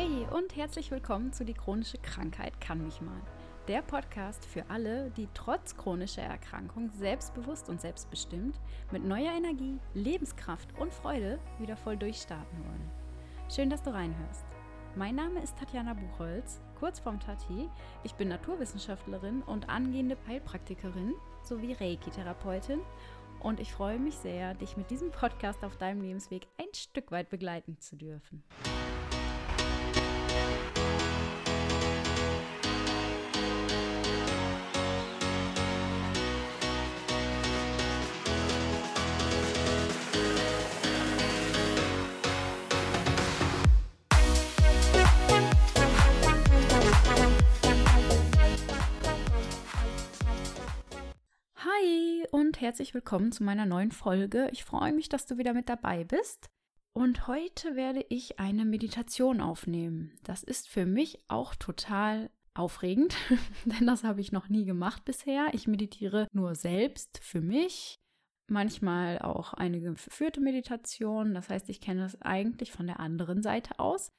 Hey und herzlich willkommen zu Die chronische Krankheit kann mich mal. Der Podcast für alle, die trotz chronischer Erkrankung selbstbewusst und selbstbestimmt mit neuer Energie, Lebenskraft und Freude wieder voll durchstarten wollen. Schön, dass du reinhörst. Mein Name ist Tatjana Buchholz, kurz vorm Tati. Ich bin Naturwissenschaftlerin und angehende Heilpraktikerin sowie Reiki-Therapeutin und ich freue mich sehr, dich mit diesem Podcast auf deinem Lebensweg ein Stück weit begleiten zu dürfen. Herzlich willkommen zu meiner neuen Folge. Ich freue mich, dass du wieder mit dabei bist. Und heute werde ich eine Meditation aufnehmen. Das ist für mich auch total aufregend, denn das habe ich noch nie gemacht bisher. Ich meditiere nur selbst für mich, manchmal auch eine geführte Meditation. Das heißt, ich kenne das eigentlich von der anderen Seite aus.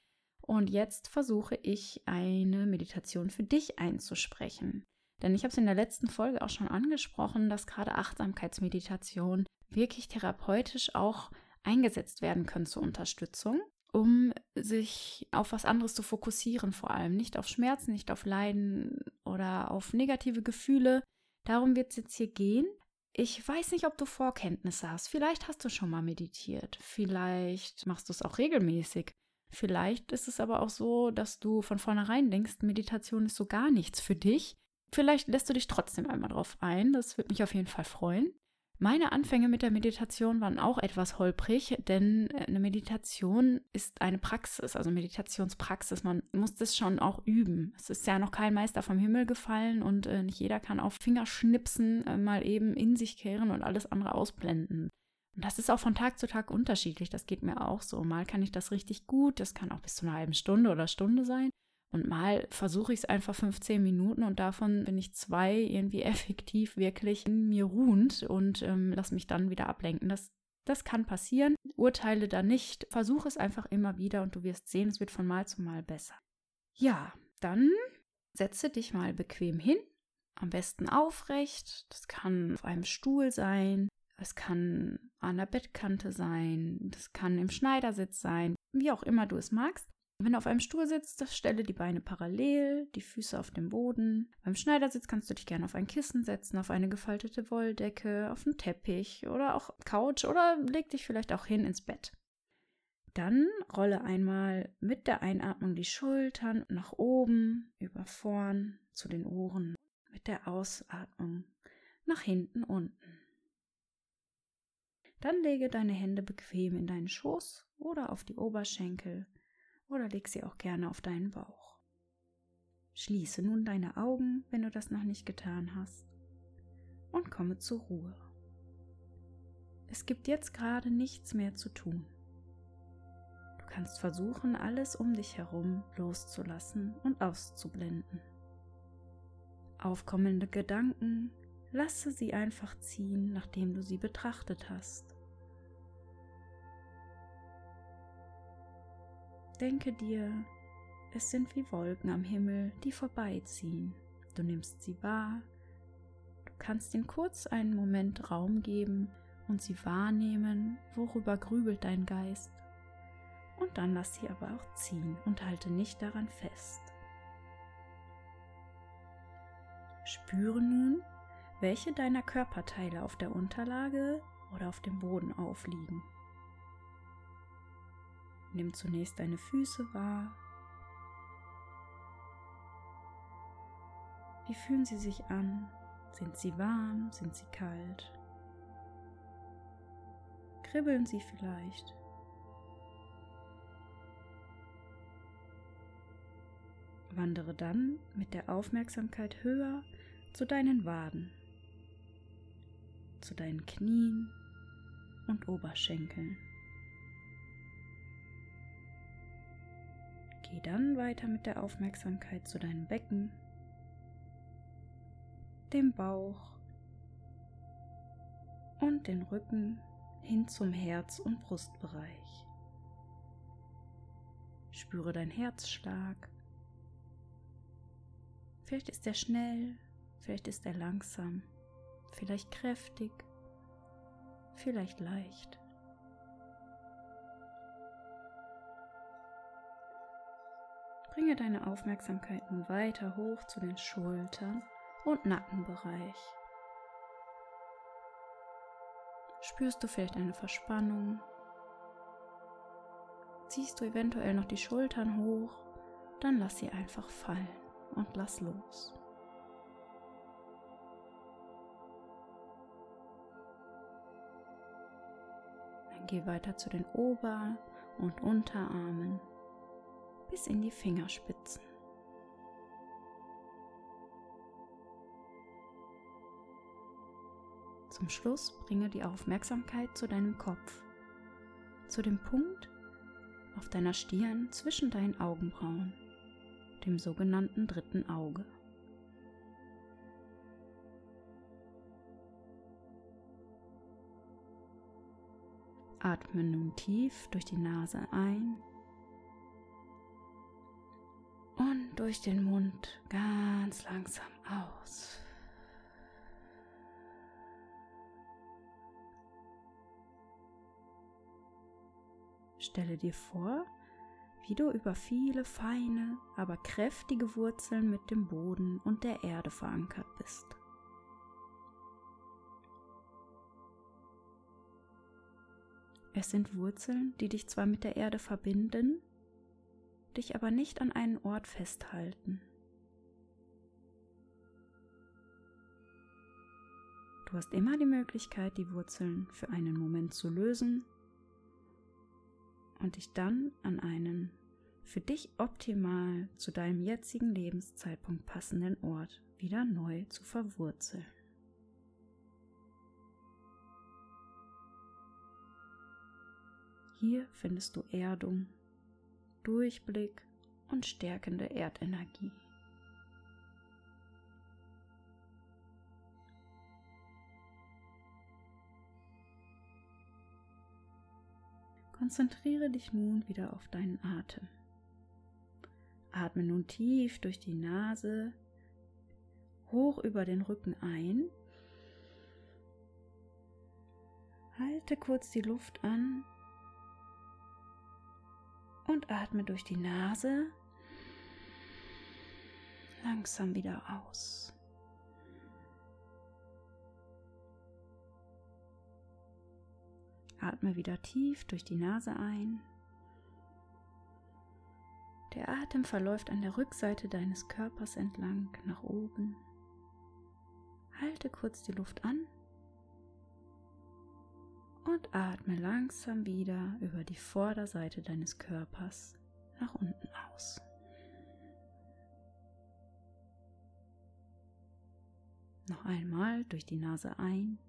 Und jetzt versuche ich eine Meditation für dich einzusprechen. Denn ich habe es in der letzten Folge auch schon angesprochen, dass gerade Achtsamkeitsmeditation wirklich therapeutisch auch eingesetzt werden können zur Unterstützung, um sich auf was anderes zu fokussieren, vor allem nicht auf Schmerzen, nicht auf Leiden oder auf negative Gefühle. Darum wird es jetzt hier gehen. Ich weiß nicht, ob du Vorkenntnisse hast. Vielleicht hast du schon mal meditiert. Vielleicht machst du es auch regelmäßig. Vielleicht ist es aber auch so, dass du von vornherein denkst, Meditation ist so gar nichts für dich Vielleicht lässt du dich trotzdem einmal drauf ein. Das würde mich auf jeden Fall freuen. Meine Anfänge mit der Meditation waren auch etwas holprig, denn äh, eine Meditation ist eine Praxis, also Meditationspraxis. Man muss das schon auch üben. Es ist ja noch kein Meister vom Himmel gefallen und äh, nicht jeder kann auf Fingerschnipsen äh, mal eben in sich kehren und alles andere ausblenden. Und das ist auch von Tag zu Tag unterschiedlich. Das geht mir auch so. Mal kann ich das richtig gut, das kann auch bis zu einer halben Stunde oder Stunde sein. Und mal versuche ich es einfach 15 Minuten und davon bin ich zwei irgendwie effektiv wirklich in mir ruhend und ähm, lass mich dann wieder ablenken. Das, das kann passieren. Urteile da nicht. Versuche es einfach immer wieder und du wirst sehen, es wird von Mal zu Mal besser. Ja, dann setze dich mal bequem hin. Am besten aufrecht. Das kann auf einem Stuhl sein. Es kann an der Bettkante sein. Das kann im Schneidersitz sein. Wie auch immer du es magst. Wenn du auf einem Stuhl sitzt, stelle die Beine parallel, die Füße auf dem Boden. Beim Schneidersitz kannst du dich gerne auf ein Kissen setzen, auf eine gefaltete Wolldecke, auf einen Teppich oder auch Couch oder leg dich vielleicht auch hin ins Bett. Dann rolle einmal mit der Einatmung die Schultern nach oben, über vorn zu den Ohren, mit der Ausatmung nach hinten unten. Dann lege deine Hände bequem in deinen Schoß oder auf die Oberschenkel oder leg sie auch gerne auf deinen Bauch. Schließe nun deine Augen, wenn du das noch nicht getan hast, und komme zur Ruhe. Es gibt jetzt gerade nichts mehr zu tun. Du kannst versuchen, alles um dich herum loszulassen und auszublenden. Aufkommende Gedanken, lasse sie einfach ziehen, nachdem du sie betrachtet hast. Denke dir, es sind wie Wolken am Himmel, die vorbeiziehen. Du nimmst sie wahr, du kannst ihnen kurz einen Moment Raum geben und sie wahrnehmen, worüber grübelt dein Geist. Und dann lass sie aber auch ziehen und halte nicht daran fest. Spüre nun, welche deiner Körperteile auf der Unterlage oder auf dem Boden aufliegen. Nimm zunächst deine Füße wahr. Wie fühlen sie sich an? Sind sie warm? Sind sie kalt? Kribbeln sie vielleicht? Wandere dann mit der Aufmerksamkeit höher zu deinen Waden, zu deinen Knien und Oberschenkeln. Geh dann weiter mit der Aufmerksamkeit zu deinem Becken, dem Bauch und den Rücken hin zum Herz- und Brustbereich. Spüre deinen Herzschlag. Vielleicht ist er schnell, vielleicht ist er langsam, vielleicht kräftig, vielleicht leicht. Bringe deine Aufmerksamkeit nun weiter hoch zu den Schultern und Nackenbereich. Spürst du vielleicht eine Verspannung? Ziehst du eventuell noch die Schultern hoch? Dann lass sie einfach fallen und lass los. Dann geh weiter zu den Ober- und Unterarmen bis in die Fingerspitzen. Zum Schluss bringe die Aufmerksamkeit zu deinem Kopf, zu dem Punkt auf deiner Stirn zwischen deinen Augenbrauen, dem sogenannten dritten Auge. Atme nun tief durch die Nase ein und durch den Mund ganz langsam aus. Stelle dir vor, wie du über viele feine, aber kräftige Wurzeln mit dem Boden und der Erde verankert bist. Es sind Wurzeln, die dich zwar mit der Erde verbinden, dich aber nicht an einen Ort festhalten. Du hast immer die Möglichkeit, die Wurzeln für einen Moment zu lösen und dich dann an einen für dich optimal zu deinem jetzigen Lebenszeitpunkt passenden Ort wieder neu zu verwurzeln. Hier findest du Erdung, Durchblick und stärkende Erdenergie. Konzentriere dich nun wieder auf deinen Atem. Atme nun tief durch die Nase hoch über den Rücken ein. Halte kurz die Luft an und atme durch die Nase langsam wieder aus. Atme wieder tief durch die Nase ein. Der Atem verläuft an der Rückseite deines Körpers entlang nach oben. Halte kurz die Luft an und atme langsam wieder über die Vorderseite deines Körpers nach unten aus. Noch einmal durch die Nase ein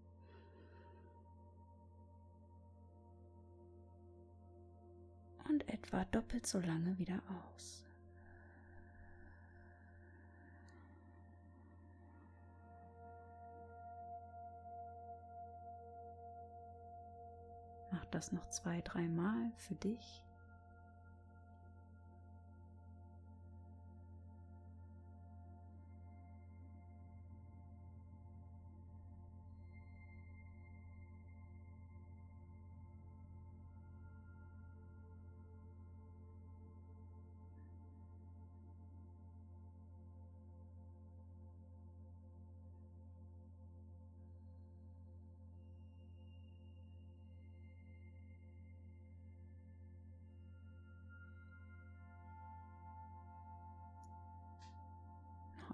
und etwa doppelt so lange wieder aus. Mach das noch zwei, dreimal für dich.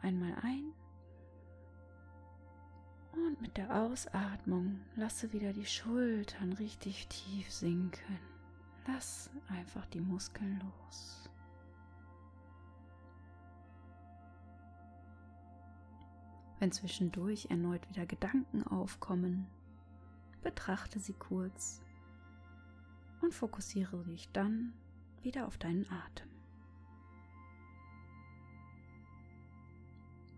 Einmal ein und mit der Ausatmung lasse wieder die Schultern richtig tief sinken. Lass einfach die Muskeln los. Wenn zwischendurch erneut wieder Gedanken aufkommen, betrachte sie kurz und fokussiere dich dann wieder auf deinen Atem.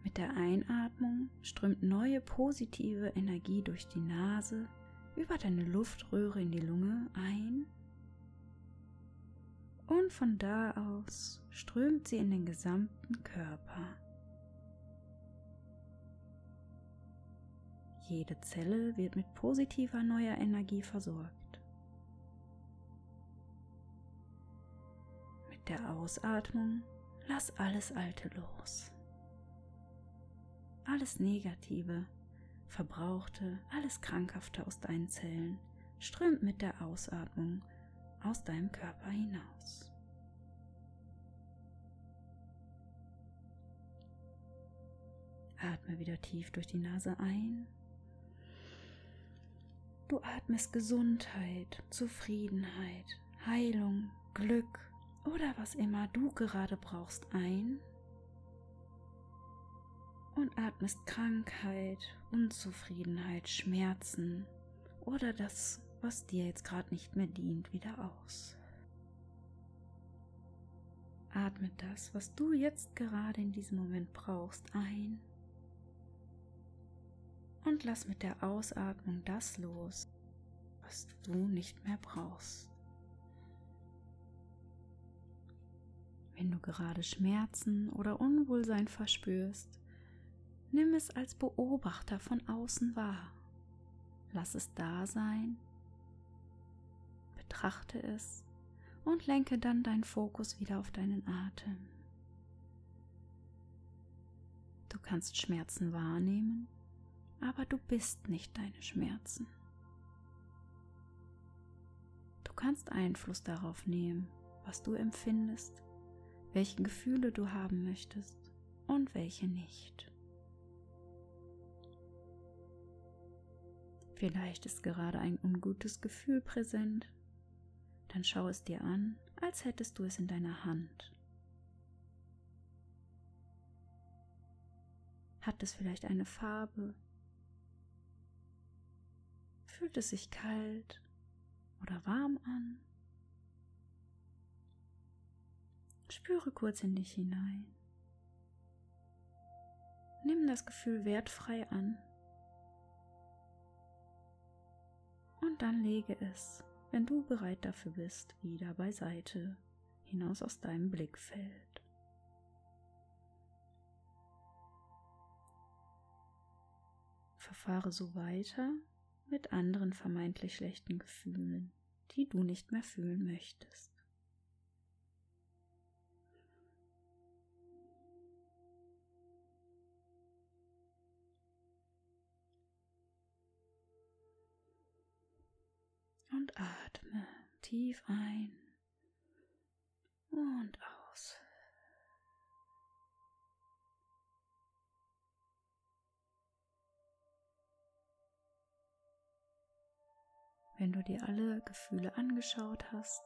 Mit der Einatmung strömt neue positive Energie durch die Nase über deine Luftröhre in die Lunge ein Und von da aus strömt sie in den gesamten Körper. Jede Zelle wird mit positiver neuer Energie versorgt. Mit der Ausatmung lass alles Alte los. Alles Negative, Verbrauchte, alles Krankhafte aus deinen Zellen strömt mit der Ausatmung aus deinem Körper hinaus. Atme wieder tief durch die Nase ein Du atmest Gesundheit, Zufriedenheit, Heilung, Glück oder was immer du gerade brauchst ein und atmest Krankheit, Unzufriedenheit, Schmerzen oder das, was dir jetzt gerade nicht mehr dient, wieder aus. Atme das, was du jetzt gerade in diesem Moment brauchst, ein und lass mit der Ausatmung das los, was du nicht mehr brauchst. Wenn du gerade Schmerzen oder Unwohlsein verspürst, nimm es als Beobachter von außen wahr. Lass es da sein, betrachte es und lenke dann deinen Fokus wieder auf deinen Atem. Du kannst Schmerzen wahrnehmen aber du bist nicht deine Schmerzen. Du kannst Einfluss darauf nehmen, was du empfindest, welche Gefühle du haben möchtest und welche nicht. Vielleicht ist gerade ein ungutes Gefühl präsent, dann schau es dir an, als hättest du es in deiner Hand. Hat es vielleicht eine Farbe Fühlt es sich kalt oder warm an? Spüre kurz in dich hinein. Nimm das Gefühl wertfrei an und dann lege es, wenn du bereit dafür bist, wieder beiseite, hinaus aus deinem Blickfeld. Verfahre so weiter, mit anderen vermeintlich schlechten Gefühlen, die du nicht mehr fühlen möchtest. Und atme tief ein und aus. Wenn du dir alle Gefühle angeschaut hast,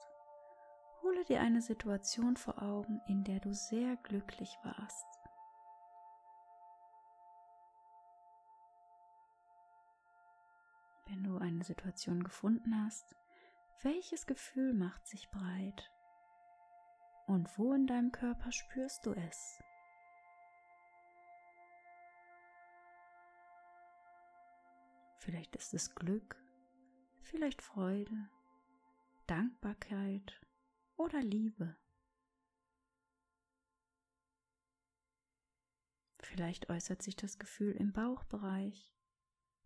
hole dir eine Situation vor Augen, in der du sehr glücklich warst. Wenn du eine Situation gefunden hast, welches Gefühl macht sich breit? Und wo in deinem Körper spürst du es? Vielleicht ist es Glück, vielleicht Freude, Dankbarkeit oder Liebe. Vielleicht äußert sich das Gefühl im Bauchbereich,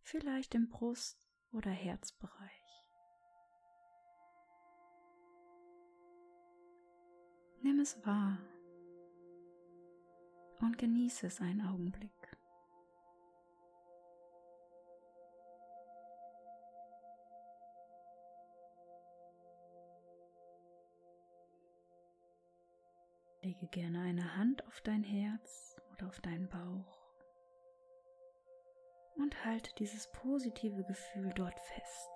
vielleicht im Brust- oder Herzbereich. Nimm es wahr und genieße es einen Augenblick. Lege gerne eine Hand auf dein Herz oder auf deinen Bauch und halte dieses positive Gefühl dort fest.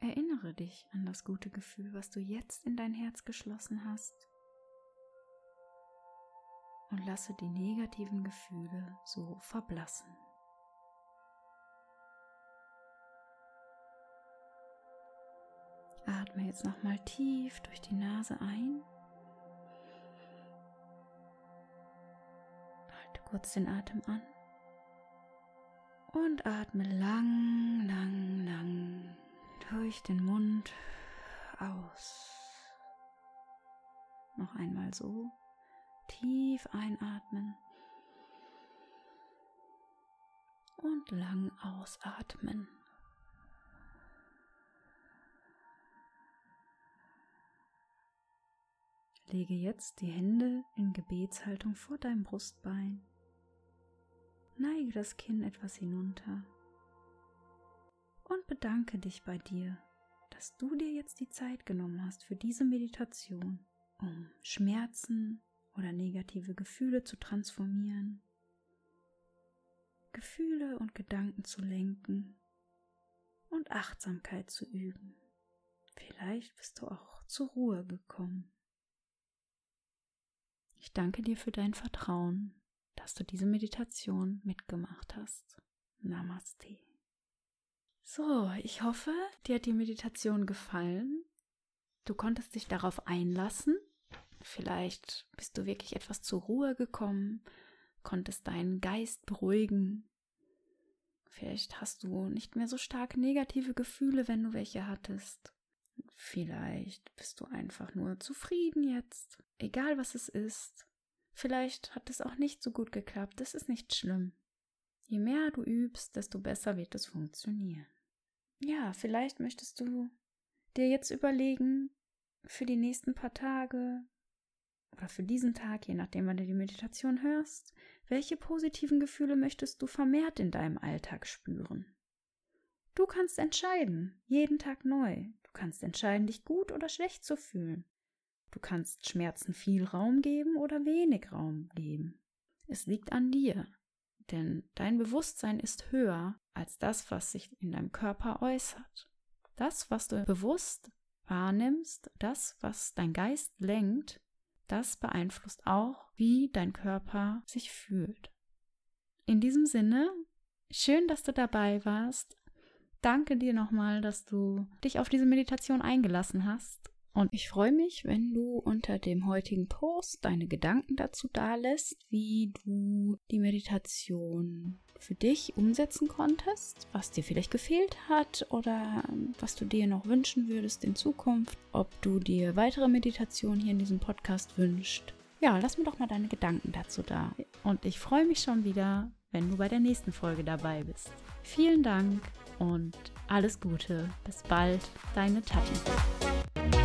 Erinnere dich an das gute Gefühl, was du jetzt in dein Herz geschlossen hast und lasse die negativen Gefühle so verblassen. Atme jetzt nochmal tief durch die Nase ein. Kurz den Atem an Und atme lang, lang, lang durch den Mund aus. Noch einmal so. Tief einatmen. Und lang ausatmen. Lege jetzt die Hände in Gebetshaltung vor deinem Brustbein. Neige das Kinn etwas hinunter und bedanke dich bei dir, dass du dir jetzt die Zeit genommen hast für diese Meditation, um Schmerzen oder negative Gefühle zu transformieren, Gefühle und Gedanken zu lenken und Achtsamkeit zu üben. Vielleicht bist du auch zur Ruhe gekommen. Ich danke dir für dein Vertrauen, dass du diese Meditation mitgemacht hast. Namaste. So, ich hoffe, dir hat die Meditation gefallen. Du konntest dich darauf einlassen. Vielleicht bist du wirklich etwas zur Ruhe gekommen, konntest deinen Geist beruhigen. Vielleicht hast du nicht mehr so stark negative Gefühle, wenn du welche hattest. Vielleicht bist du einfach nur zufrieden jetzt, egal was es ist. Vielleicht hat es auch nicht so gut geklappt, das ist nicht schlimm. Je mehr du übst, desto besser wird es funktionieren. Ja, vielleicht möchtest du dir jetzt überlegen, für die nächsten paar Tage oder für diesen Tag, je nachdem, wann du die Meditation hörst, welche positiven Gefühle möchtest du vermehrt in deinem Alltag spüren? Du kannst entscheiden, jeden Tag neu kannst entscheiden, dich gut oder schlecht zu fühlen. Du kannst Schmerzen viel Raum geben oder wenig Raum geben. Es liegt an dir, denn dein Bewusstsein ist höher als das, was sich in deinem Körper äußert. Das, was du bewusst wahrnimmst, das, was dein Geist lenkt, das beeinflusst auch, wie dein Körper sich fühlt. In diesem Sinne, schön, dass du dabei warst danke dir nochmal, dass du dich auf diese Meditation eingelassen hast. Und ich freue mich, wenn du unter dem heutigen Post deine Gedanken dazu dalässt, wie du die Meditation für dich umsetzen konntest, was dir vielleicht gefehlt hat oder was du dir noch wünschen würdest in Zukunft, ob du dir weitere Meditationen hier in diesem Podcast wünschst. Ja, lass mir doch mal deine Gedanken dazu da. Und ich freue mich schon wieder, wenn du bei der nächsten Folge dabei bist. Vielen Dank und alles Gute. Bis bald, deine Tati.